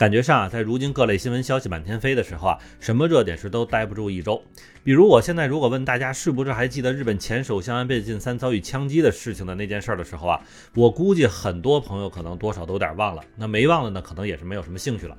感觉上啊，在如今各类新闻消息满天飞的时候啊，什么热点事都待不住一周。比如我现在如果问大家是不是还记得日本前首相安倍晋三遭遇枪击的事情的那件事的时候啊，我估计很多朋友可能多少都有点忘了。那没忘了呢，可能也是没有什么兴趣了。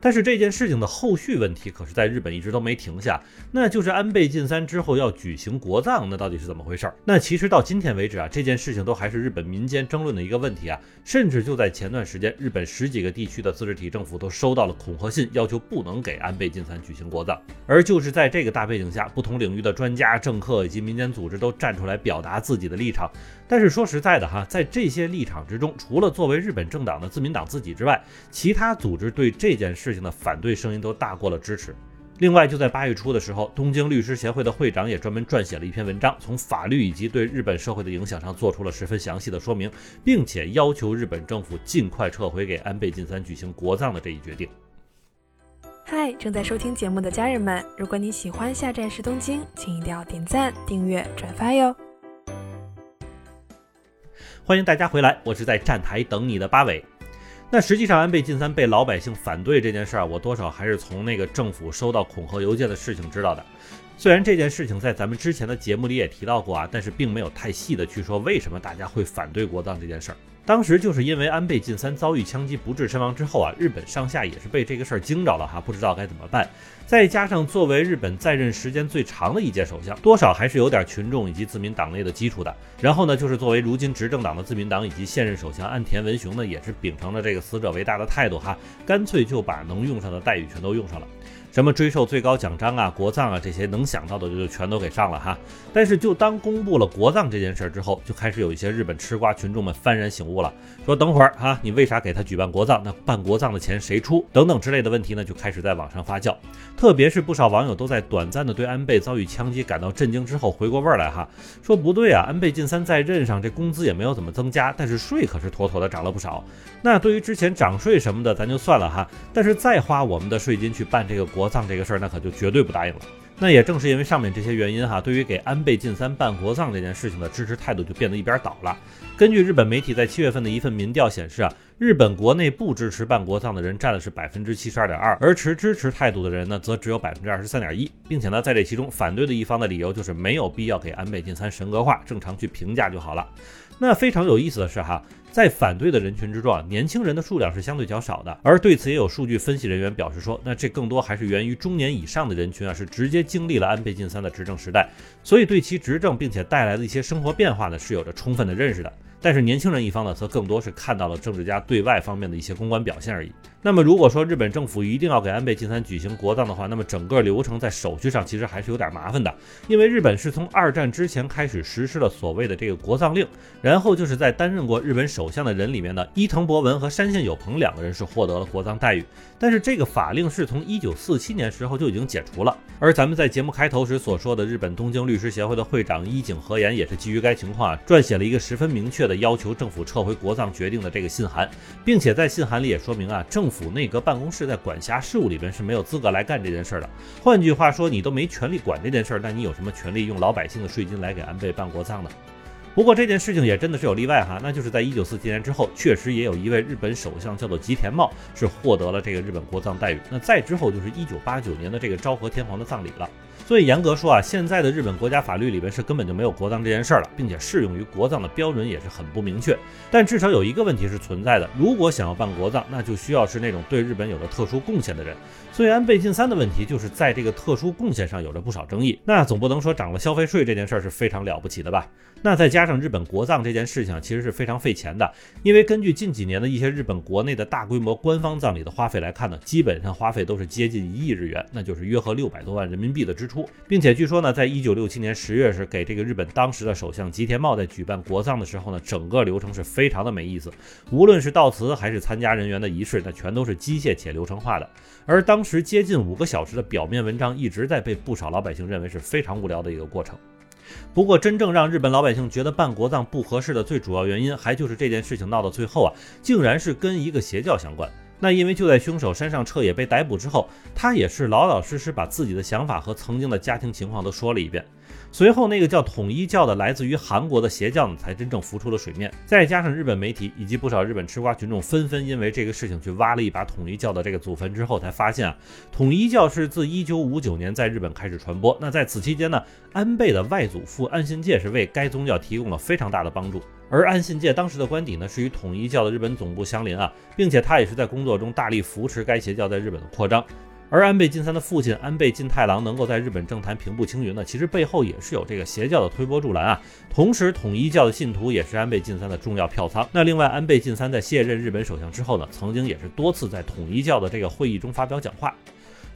但是这件事情的后续问题可是在日本一直都没停下，那就是安倍晋三之后要举行国葬，那到底是怎么回事儿？那其实到今天为止啊，这件事情都还是日本民间争论的一个问题啊。甚至就在前段时间，日本十几个地区的自治体政府都收到了恐吓信，要求不能给安倍晋三举行国葬。而就是在这个大背景下，不同领域的专家、政客以及民间组织都站出来表达自己的立场。但是说实在的哈，在这些立场之中，除了作为日本政党的自民党自己之外，其他组织对这件事情的反对声音都大过了支持。另外，就在八月初的时候，东京律师协会的会长也专门撰写了一篇文章，从法律以及对日本社会的影响上做出了十分详细的说明，并且要求日本政府尽快撤回给安倍晋三举行国葬的这一决定。嗨，正在收听节目的家人们，如果你喜欢下站是东京，请一定要点赞、订阅、转发哟。欢迎大家回来，我是在站台等你的八尾。那实际上，安倍晋三被老百姓反对这件事儿，我多少还是从那个政府收到恐吓邮件的事情知道的。虽然这件事情在咱们之前的节目里也提到过啊，但是并没有太细的去说为什么大家会反对国葬这件事儿。当时就是因为安倍晋三遭遇枪击不治身亡之后啊，日本上下也是被这个事儿惊着了哈，不知道该怎么办。再加上作为日本在任时间最长的一届首相，多少还是有点群众以及自民党内的基础的。然后呢，就是作为如今执政党的自民党以及现任首相安田文雄呢，也是秉承了这个死者为大的态度哈，干脆就把能用上的待遇全都用上了。什么追授最高奖章啊、国葬啊这些能想到的就全都给上了哈。但是就当公布了国葬这件事儿之后，就开始有一些日本吃瓜群众们幡然醒悟了，说等会儿哈，你为啥给他举办国葬？那办国葬的钱谁出？等等之类的问题呢，就开始在网上发酵。特别是不少网友都在短暂的对安倍遭遇枪击感到震惊之后，回过味儿来哈，说不对啊，安倍晋三在任上这工资也没有怎么增加，但是税可是妥妥的涨了不少。那对于之前涨税什么的，咱就算了哈，但是再花我们的税金去办这个国。葬这个事儿，那可就绝对不答应了。那也正是因为上面这些原因哈，对于给安倍晋三办国葬这件事情的支持态度就变得一边倒了。根据日本媒体在七月份的一份民调显示啊，日本国内不支持办国葬的人占的是百分之七十二点二，而持支持态度的人呢，则只有百分之二十三点一，并且呢，在这其中反对的一方的理由就是没有必要给安倍晋三神格化，正常去评价就好了。那非常有意思的是哈。在反对的人群之中啊，年轻人的数量是相对较少的。而对此也有数据分析人员表示说，那这更多还是源于中年以上的人群啊，是直接经历了安倍晋三的执政时代，所以对其执政并且带来的一些生活变化呢，是有着充分的认识的。但是年轻人一方呢，则更多是看到了政治家对外方面的一些公关表现而已。那么如果说日本政府一定要给安倍晋三举行国葬的话，那么整个流程在手续上其实还是有点麻烦的，因为日本是从二战之前开始实施了所谓的这个国葬令，然后就是在担任过日本首相的人里面呢，伊藤博文和山县有朋两个人是获得了国葬待遇，但是这个法令是从一九四七年时候就已经解除了。而咱们在节目开头时所说的日本东京律师协会的会长伊井和言，也是基于该情况撰写了一个十分明确的。要求政府撤回国葬决定的这个信函，并且在信函里也说明啊，政府内阁办公室在管辖事务里边是没有资格来干这件事的。换句话说，你都没权利管这件事，那你有什么权利用老百姓的税金来给安倍办国葬呢？不过这件事情也真的是有例外哈，那就是在一九四七年之后，确实也有一位日本首相叫做吉田茂，是获得了这个日本国葬待遇。那再之后就是一九八九年的这个昭和天皇的葬礼了。所以严格说啊，现在的日本国家法律里边是根本就没有国葬这件事儿了，并且适用于国葬的标准也是很不明确。但至少有一个问题是存在的，如果想要办国葬，那就需要是那种对日本有着特殊贡献的人。所以安倍晋三的问题就是在这个特殊贡献上有着不少争议。那总不能说涨了消费税这件事儿是非常了不起的吧？那再加上日本国葬这件事情其实是非常费钱的，因为根据近几年的一些日本国内的大规模官方葬礼的花费来看呢，基本上花费都是接近一亿日元，那就是约合六百多万人民币的支出。并且据说呢，在一九六七年十月时，给这个日本当时的首相吉田茂在举办国葬的时候呢，整个流程是非常的没意思。无论是悼词还是参加人员的仪式，那全都是机械且流程化的。而当时接近五个小时的表面文章，一直在被不少老百姓认为是非常无聊的一个过程。不过，真正让日本老百姓觉得办国葬不合适的最主要原因，还就是这件事情闹到最后啊，竟然是跟一个邪教相关。那因为就在凶手山上彻也被逮捕之后，他也是老老实实把自己的想法和曾经的家庭情况都说了一遍。随后，那个叫统一教的来自于韩国的邪教呢，才真正浮出了水面。再加上日本媒体以及不少日本吃瓜群众纷纷因为这个事情去挖了一把统一教的这个祖坟之后，才发现啊，统一教是自1959年在日本开始传播。那在此期间呢，安倍的外祖父安信介是为该宗教提供了非常大的帮助。而安信介当时的官邸呢，是与统一教的日本总部相邻啊，并且他也是在工作中大力扶持该邪教在日本的扩张。而安倍晋三的父亲安倍晋太郎能够在日本政坛平步青云呢，其实背后也是有这个邪教的推波助澜啊。同时，统一教的信徒也是安倍晋三的重要票仓。那另外，安倍晋三在卸任日本首相之后呢，曾经也是多次在统一教的这个会议中发表讲话。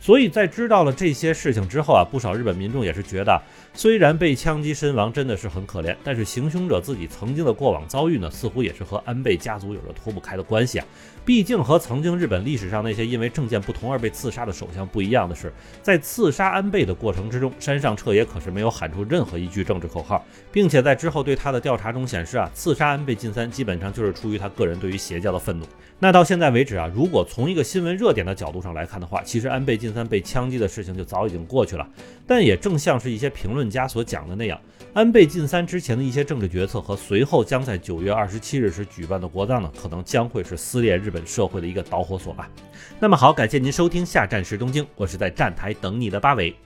所以在知道了这些事情之后啊，不少日本民众也是觉得，虽然被枪击身亡真的是很可怜，但是行凶者自己曾经的过往遭遇呢，似乎也是和安倍家族有着脱不开的关系啊。毕竟和曾经日本历史上那些因为政见不同而被刺杀的首相不一样的是，在刺杀安倍的过程之中，山上彻也可是没有喊出任何一句政治口号，并且在之后对他的调查中显示啊，刺杀安倍晋三基本上就是出于他个人对于邪教的愤怒。那到现在为止啊，如果从一个新闻热点的角度上来看的话，其实安倍晋三被枪击的事情就早已经过去了。但也正像是一些评论家所讲的那样，安倍晋三之前的一些政治决策和随后将在九月二十七日时举办的国葬呢，可能将会是撕裂日本社会的一个导火索吧。那么好，感谢您收听下站是东京，我是在站台等你的八尾。